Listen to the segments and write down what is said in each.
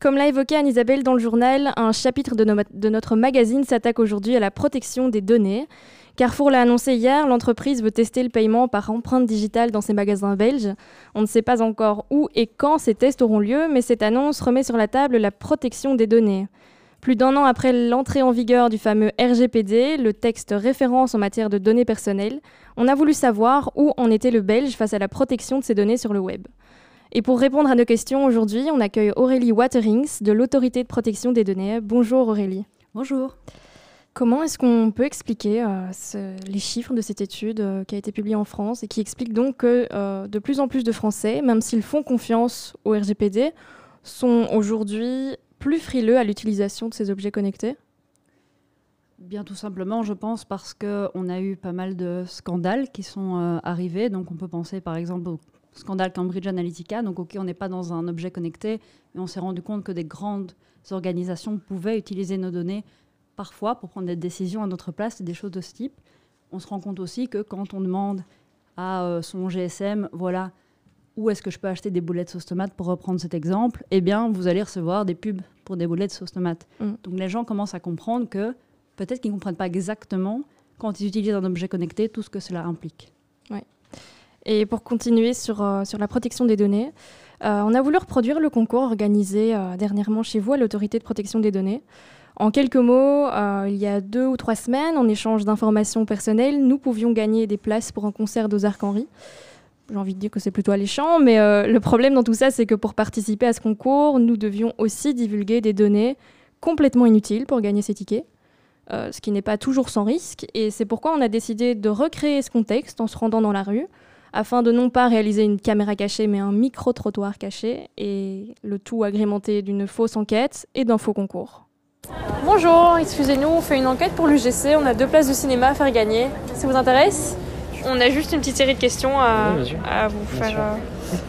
Comme l'a évoqué Anne-Isabelle dans le journal, un chapitre de, notre magazine s'attaque aujourd'hui à la protection des données. Carrefour l'a annoncé hier, l'entreprise veut tester le paiement par empreinte digitale dans ses magasins belges. On ne sait pas encore où et quand ces tests auront lieu, mais cette annonce remet sur la table la protection des données. Plus d'un an après l'entrée en vigueur du fameux RGPD, le texte référence en matière de données personnelles, on a voulu savoir où en était le Belge face à la protection de ces données sur le web. Et pour répondre à nos questions aujourd'hui, on accueille Aurélie Waterings de l'Autorité de protection des données. Bonjour Aurélie. Bonjour. Comment est-ce qu'on peut expliquer euh, les chiffres de cette étude euh, qui a été publiée en France et qui explique donc que euh, de plus en plus de Français, même s'ils font confiance au RGPD, sont aujourd'hui plus frileux à l'utilisation de ces objets connectés? Bien tout simplement, je pense, parce qu'on a eu pas mal de scandales qui sont arrivés. Donc on peut penser par exemple au scandale Cambridge Analytica. Donc ok, on n'est pas dans un objet connecté, mais on s'est rendu compte que des grandes organisations pouvaient utiliser nos données parfois pour prendre des décisions à notre place, des choses de ce type. On se rend compte aussi que quand on demande à euh, son GSM, voilà, où est-ce que je peux acheter des boulettes sauce tomate pour reprendre cet exemple, eh bien, vous allez recevoir des pubs pour des boulettes sauce tomate. Mm. Donc les gens commencent à comprendre que peut-être qu'ils ne comprennent pas exactement quand ils utilisent un objet connecté tout ce que cela implique. Ouais. Et pour continuer sur, euh, sur la protection des données, euh, on a voulu reproduire le concours organisé dernièrement chez vous à l'autorité de protection des données. En quelques mots, euh, il y a deux ou trois semaines, en échange d'informations personnelles, nous pouvions gagner des places pour un concert d'Aux Arcs-Henri. J'ai envie de dire que c'est plutôt alléchant, mais euh, le problème dans tout ça, c'est que pour participer à ce concours, nous devions aussi divulguer des données complètement inutiles pour gagner ces tickets, euh, ce qui n'est pas toujours sans risque. Et c'est pourquoi on a décidé de recréer ce contexte en se rendant dans la rue, afin de non pas réaliser une caméra cachée, mais un micro-trottoir caché, et le tout agrémenté d'une fausse enquête et d'un faux concours. Bonjour, excusez-nous, on fait une enquête pour l'UGC, on a deux places de cinéma à faire gagner. Ça vous intéresse? On a juste une petite série de questions à, vous faire euh,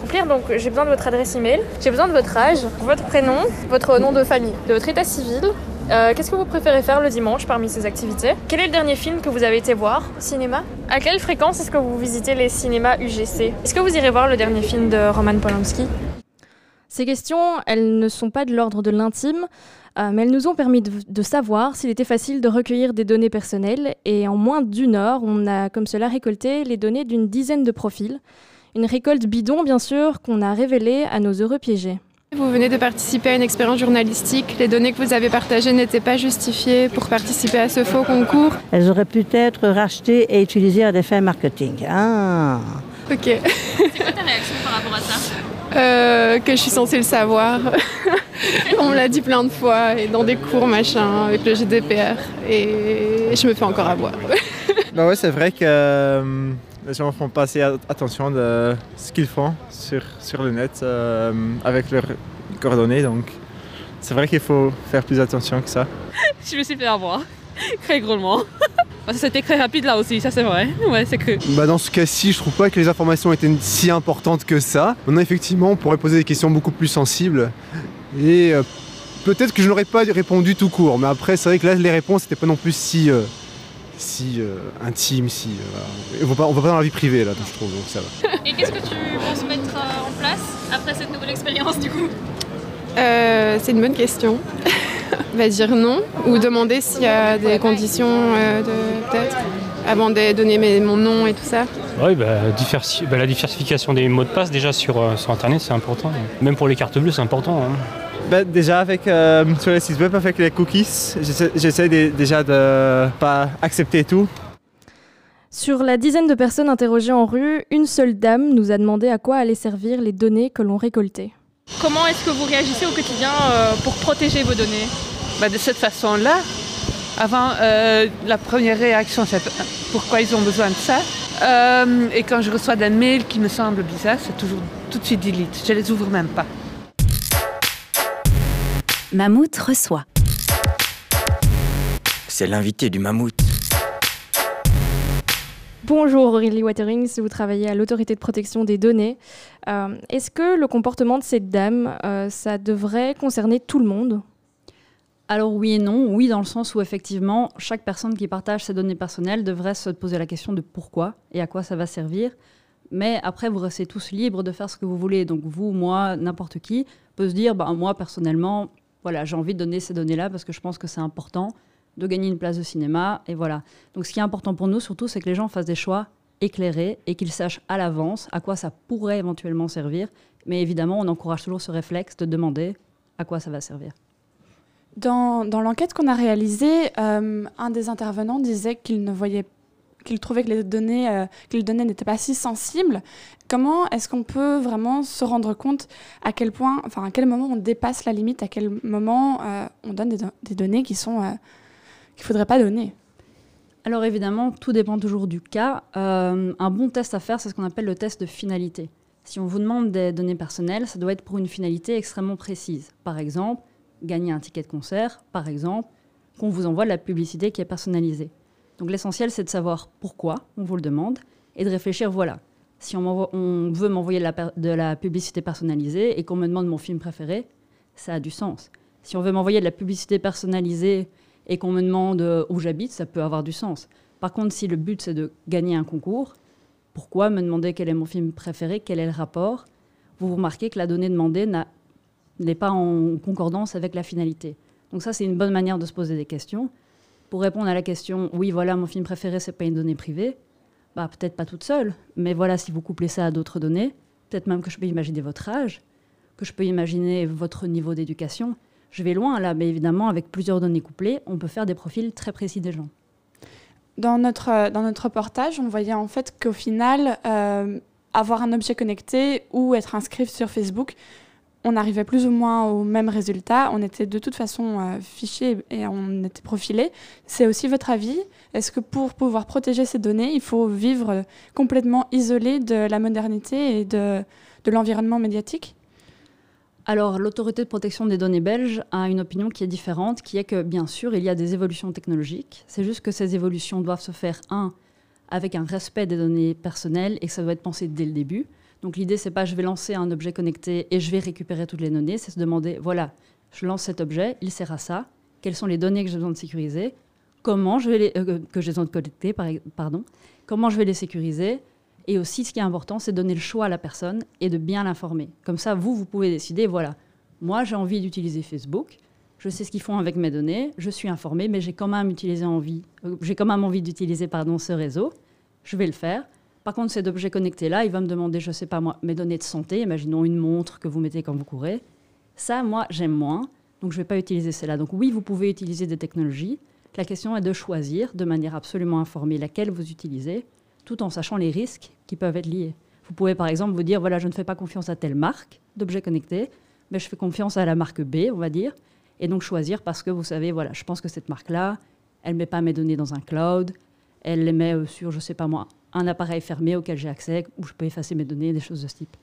remplir. Donc j'ai besoin de votre adresse email, j'ai besoin de votre âge, votre prénom, votre nom de famille, de votre état civil. Euh, qu'est-ce que vous préférez faire le dimanche parmi ces activités? Quel est le dernier film que vous avez été voir au cinéma? À quelle fréquence est-ce que vous visitez les cinémas UGC Est-ce que vous irez voir le dernier film de Roman Polanski? Ces questions, elles ne sont pas de l'ordre de l'intime. Euh, mais elles nous ont permis de, savoir s'il était facile de recueillir des données personnelles et en moins d'une heure, on a comme cela récolté les données d'une dizaine de profils. Une récolte bidon, bien sûr, qu'on a révélée à nos heureux piégés. Vous venez de participer à une expérience journalistique. Les données que vous avez partagées n'étaient pas justifiées pour participer à ce faux concours. Elles auraient pu être rachetées et utilisées à des fins marketing. Ah. Ok. C'est quoi ta réaction par rapport à ça euh, Que je suis censée le savoir. On me l'a dit plein de fois, et dans des cours, machin, avec le GDPR. Et je me fais encore avoir. bah ouais, c'est vrai que euh, les gens font pas assez attention de ce qu'ils font sur, sur le net euh, avec leurs coordonnées. Donc c'est vrai qu'il faut faire plus attention que ça. je me suis fait avoir, très grandement. C'était très rapide là aussi, ça c'est vrai. Ouais, c'est cru. Bah dans ce cas-ci, je trouve pas que les informations étaient si importantes que ça. Maintenant, effectivement, on pourrait poser des questions beaucoup plus sensibles. Et euh, peut-être que je n'aurais pas répondu tout court, mais après, c'est vrai que là, les réponses n'étaient pas non plus si, euh, si euh, intimes, si. on va pas, va pas dans la vie privée, là, je trouve, donc ça va. Et qu'est-ce que tu penses mettre en place après cette nouvelle expérience, du coup? C'est une bonne question. va dire non ou demander s'il y a des conditions de peut-être avant de donner mon nom et tout ça. Oui, bah, bah, la diversification des mots de passe déjà sur, sur Internet c'est important. Même pour les cartes bleues c'est important. Hein. Ben, déjà avec euh, sur les sites web avec les cookies, j'essaie déjà de pas accepter tout. Sur la dizaine de personnes interrogées en rue, une seule dame nous a demandé à quoi allaient servir les données que l'on récoltait. Comment est-ce que vous réagissez au quotidien euh, pour protéger vos données? Bah, De cette façon-là. Avant, euh, la première réaction, c'est pourquoi ils ont besoin de ça? et quand je reçois des mails qui me semblent bizarres, c'est toujours tout de suite delete. Je les ouvre même pas. Mammouth reçoit. C'est l'invité du mammouth. Bonjour Aurélie Waterings, vous travaillez à l'autorité de protection des données. Euh, est-ce que le comportement de cette dame, euh, ça devrait concerner tout le monde? Alors oui et non. Oui dans le sens où effectivement, chaque personne qui partage ses données personnelles devrait se poser la question de pourquoi et à quoi ça va servir. Mais après, vous restez tous libres de faire ce que vous voulez. Donc vous, moi, n'importe qui peut se dire, bah, moi personnellement, voilà, j'ai envie de donner ces données-là parce que je pense que c'est important de gagner une place de cinéma. Et voilà. Donc ce qui est important pour nous, surtout, c'est que les gens fassent des choix éclairés et qu'ils sachent à l'avance à quoi ça pourrait éventuellement servir. Mais évidemment, on encourage toujours ce réflexe de demander à quoi ça va servir. Dans, l'enquête qu'on a réalisée, euh, un des intervenants disait qu'il ne voyait qu'il trouvait que les données euh, qu'il donnait n'étaient pas si sensibles. Comment est-ce qu'on peut vraiment se rendre compte à quel point, enfin à quel moment on dépasse la limite, à quel moment euh, on donne des, données qui sont qu'il faudrait pas donner? Alors évidemment, tout dépend toujours du cas. un bon test à faire, c'est ce qu'on appelle le test de finalité. Si on vous demande des données personnelles, ça doit être pour une finalité extrêmement précise. Par exemple, gagner un ticket de concert, par exemple, qu'on vous envoie de la publicité qui est personnalisée. Donc l'essentiel, c'est de savoir pourquoi on vous le demande et de réfléchir, voilà, si on, veut m'envoyer de, de la, publicité personnalisée et qu'on me demande mon film préféré, ça a du sens. Si on veut m'envoyer de la publicité personnalisée et qu'on me demande euh, où j'habite, ça peut avoir du sens. Par contre, si le but, c'est de gagner un concours, pourquoi me demander quel est mon film préféré, quel est le rapport? Vous remarquez que la donnée demandée n'est pas en concordance avec la finalité. Donc ça, c'est une bonne manière de se poser des questions. Pour répondre à la question, oui, voilà, mon film préféré, c'est pas une donnée privée, bah, peut-être pas toute seule, mais voilà, si vous couplez ça à d'autres données, peut-être même que je peux imaginer votre âge, que je peux imaginer votre niveau d'éducation. Je vais loin là, mais évidemment, avec plusieurs données couplées, on peut faire des profils très précis des gens. Dans notre, euh, dans notre reportage, on voyait en fait qu'au final, euh, avoir un objet connecté ou être inscrit sur Facebook, on arrivait plus ou moins au même résultat. On était de toute façon euh, fichés et on était profilés. C'est aussi votre avis? Est-ce que pour pouvoir protéger ces données, il faut vivre complètement isolé de la modernité et de, de l'environnement médiatique? Alors, l'autorité de protection des données belge a une opinion qui est différente, qui est que, bien sûr, il y a des évolutions technologiques. C'est juste que ces évolutions doivent se faire, un, avec un respect des données personnelles et que ça doit être pensé dès le début. Donc, l'idée, c'est pas je vais lancer un objet connecté et je vais récupérer toutes les données, c'est se demander, voilà, je lance cet objet, il sert à ça, quelles sont les données que j'ai besoin de sécuriser, comment je vais les, euh, que j'ai besoin de collecter, pardon, comment je vais les sécuriser, et aussi, ce qui est important, c'est donner le choix à la personne et de bien l'informer. Comme ça, vous, vous pouvez décider, voilà, moi, j'ai envie d'utiliser Facebook, je sais ce qu'ils font avec mes données, je suis informée, mais j'ai quand même envie, euh, j'ai quand même envie d'utiliser pardon ce réseau. Je vais le faire. Par contre, cet objet connecté là, il va me demander, je sais pas moi, mes données de santé. Imaginons une montre que vous mettez quand vous courez. Ça, moi, j'aime moins, donc je vais pas utiliser celle-là. Donc oui, vous pouvez utiliser des technologies. La question est de choisir de manière absolument informée laquelle vous utilisez tout en sachant les risques qui peuvent être liés. Vous pouvez par exemple vous dire, voilà, je ne fais pas confiance à telle marque d'objets connectés, mais je fais confiance à la marque B, on va dire, et donc choisir parce que vous savez, voilà, je pense que cette marque-là, elle ne met pas mes données dans un cloud, elle les met euh, sur, je ne sais pas moi, un appareil fermé auquel j'ai accès, où je peux effacer mes données, des choses de ce type.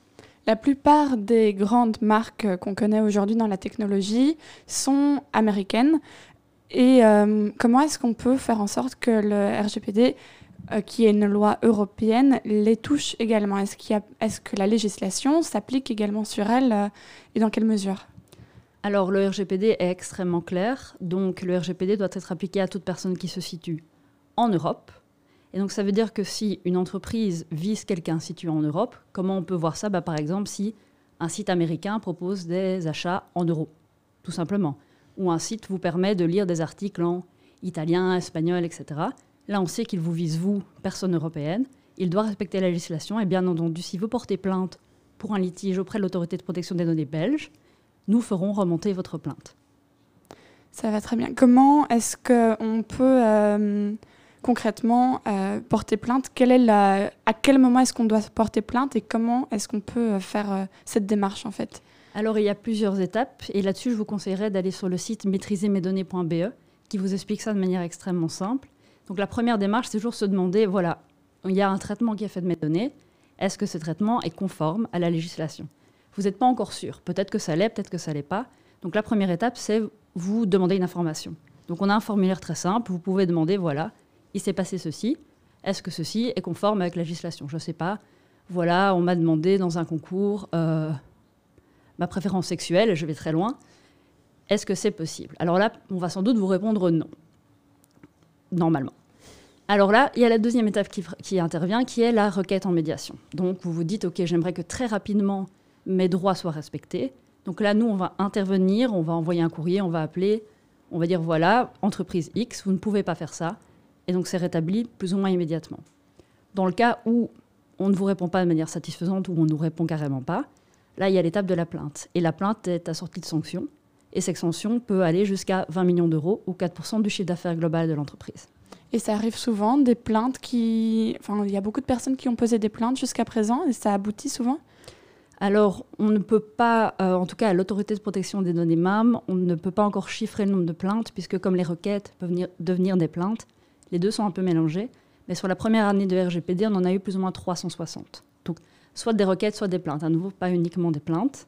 La plupart des grandes marques qu'on connaît aujourd'hui dans la technologie sont américaines. Et euh, comment est-ce qu'on peut faire en sorte que le RGPD euh, qui est une loi européenne, les touche également? Est-ce est que la législation s'applique également sur elles euh, et dans quelle mesure? Alors le RGPD est extrêmement clair, donc le RGPD doit être appliqué à toute personne qui se situe en Europe. Et donc ça veut dire que si une entreprise vise quelqu'un situé en Europe, comment on peut voir ça? Bah, Par exemple, si un site américain propose des achats en euros, tout simplement, ou un site vous permet de lire des articles en italien, espagnol, etc. Là, on sait qu'il vous vise, vous, personne européenne. Il doit respecter la législation. Et bien entendu, si vous portez plainte pour un litige auprès de l'autorité de protection des données belge, nous ferons remonter votre plainte. Ça va très bien. Comment est-ce qu'on peut euh, concrètement euh, porter plainte? À quel moment est-ce qu'on doit porter plainte et comment est-ce qu'on peut euh, faire cette démarche en fait? Alors il y a plusieurs étapes et là-dessus je vous conseillerais d'aller sur le site maîtrisermesdonnées.be qui vous explique ça de manière extrêmement simple. Donc la première démarche, c'est toujours se demander, voilà, il y a un traitement qui est fait de mes données, est-ce que ce traitement est conforme à la législation? Vous n'êtes pas encore sûr, peut-être que ça l'est, peut-être que ça l'est pas. Donc la première étape, c'est vous demander une information. Donc on a un formulaire très simple, vous pouvez demander, voilà, il s'est passé ceci, est-ce que ceci est conforme avec la législation? Je ne sais pas. Voilà, on m'a demandé dans un concours euh, ma préférence sexuelle, je vais très loin. Est-ce que c'est possible? Alors là, on va sans doute vous répondre non. Normalement. Alors là, il y a la deuxième étape qui, qui, intervient, qui est la requête en médiation. Donc vous vous dites, OK, j'aimerais que très rapidement mes droits soient respectés. Donc là, nous, on va intervenir, on va envoyer un courrier, on va appeler, on va dire, voilà, entreprise X, vous ne pouvez pas faire ça. Et donc c'est rétabli plus ou moins immédiatement. Dans le cas où on ne vous répond pas de manière satisfaisante ou on ne nous répond carrément pas, là, il y a l'étape de la plainte. Et la plainte est assortie de sanctions. Et cette sanction peut aller jusqu'à 20 millions d'euros ou 4% du chiffre d'affaires global de l'entreprise. Et ça arrive souvent, des plaintes qui... Enfin, il y a beaucoup de personnes qui ont posé des plaintes jusqu'à présent et ça aboutit souvent? Alors, on ne peut pas, euh, en tout cas à l'autorité de protection des données MAM, on ne peut pas encore chiffrer le nombre de plaintes, puisque comme les requêtes peuvent devenir des plaintes, les deux sont un peu mélangés. Mais sur la première année de RGPD, on en a eu plus ou moins 360. Donc, soit des requêtes, soit des plaintes. À nouveau, pas uniquement des plaintes.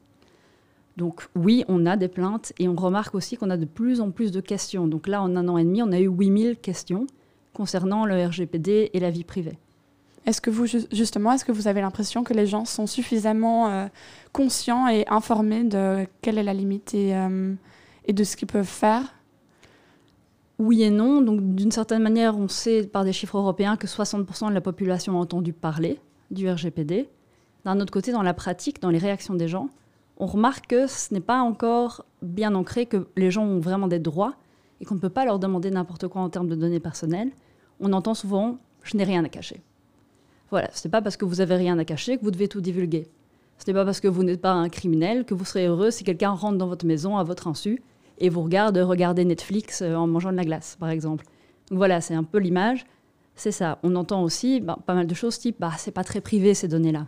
Donc oui, on a des plaintes et on remarque aussi qu'on a de plus en plus de questions. Donc là, en un an et demi, on a eu 8000 questions concernant le RGPD et la vie privée. Est-ce que vous, justement, est-ce que vous avez l'impression que les gens sont suffisamment euh, conscients et informés de quelle est la limite et, euh, et de ce qu'ils peuvent faire Oui et non. Donc, d'une certaine manière, on sait par des chiffres européens que 60% de la population a entendu parler du RGPD. D'un autre côté, dans la pratique, dans les réactions des gens, on remarque que ce n'est pas encore bien ancré que les gens ont vraiment des droits et qu'on ne peut pas leur demander n'importe quoi en termes de données personnelles. On entend souvent je n'ai rien à cacher. Voilà, ce n'est pas parce que vous avez rien à cacher que vous devez tout divulguer. Ce n'est pas parce que vous n'êtes pas un criminel que vous serez heureux si quelqu'un rentre dans votre maison à votre insu et vous regarde regarder Netflix euh, en mangeant de la glace, par exemple. Donc voilà, c'est un peu l'image. C'est ça. On entend aussi bah, pas mal de choses type bah, c'est pas très privé ces données-là.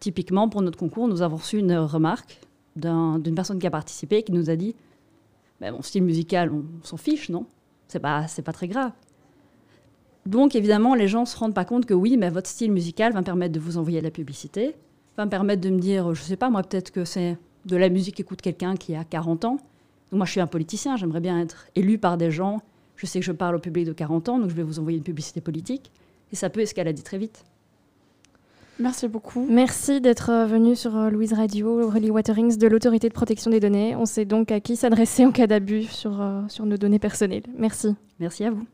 Typiquement, pour notre concours, nous avons reçu une remarque d'une personne qui a participé qui nous a dit bah, Mon style musical, on, s'en fiche, non? C'est pas, pas très grave. Donc évidemment, les gens ne se rendent pas compte que oui, mais votre style musical va me permettre de vous envoyer de la publicité, va me permettre de me dire, je ne sais pas, moi peut-être que c'est de la musique qu'écoute quelqu'un qui a 40 ans. Moi je suis un politicien, j'aimerais bien être élu par des gens, je sais que je parle au public de 40 ans, donc je vais vous envoyer une publicité politique. Et ça peut escalader très vite. Merci beaucoup. Merci d'être euh, venu sur euh, Louise Radio, Aurélie Waterings de l'Autorité de protection des données. On sait donc à qui s'adresser en cas d'abus sur, euh, sur nos données personnelles. Merci. Merci à vous.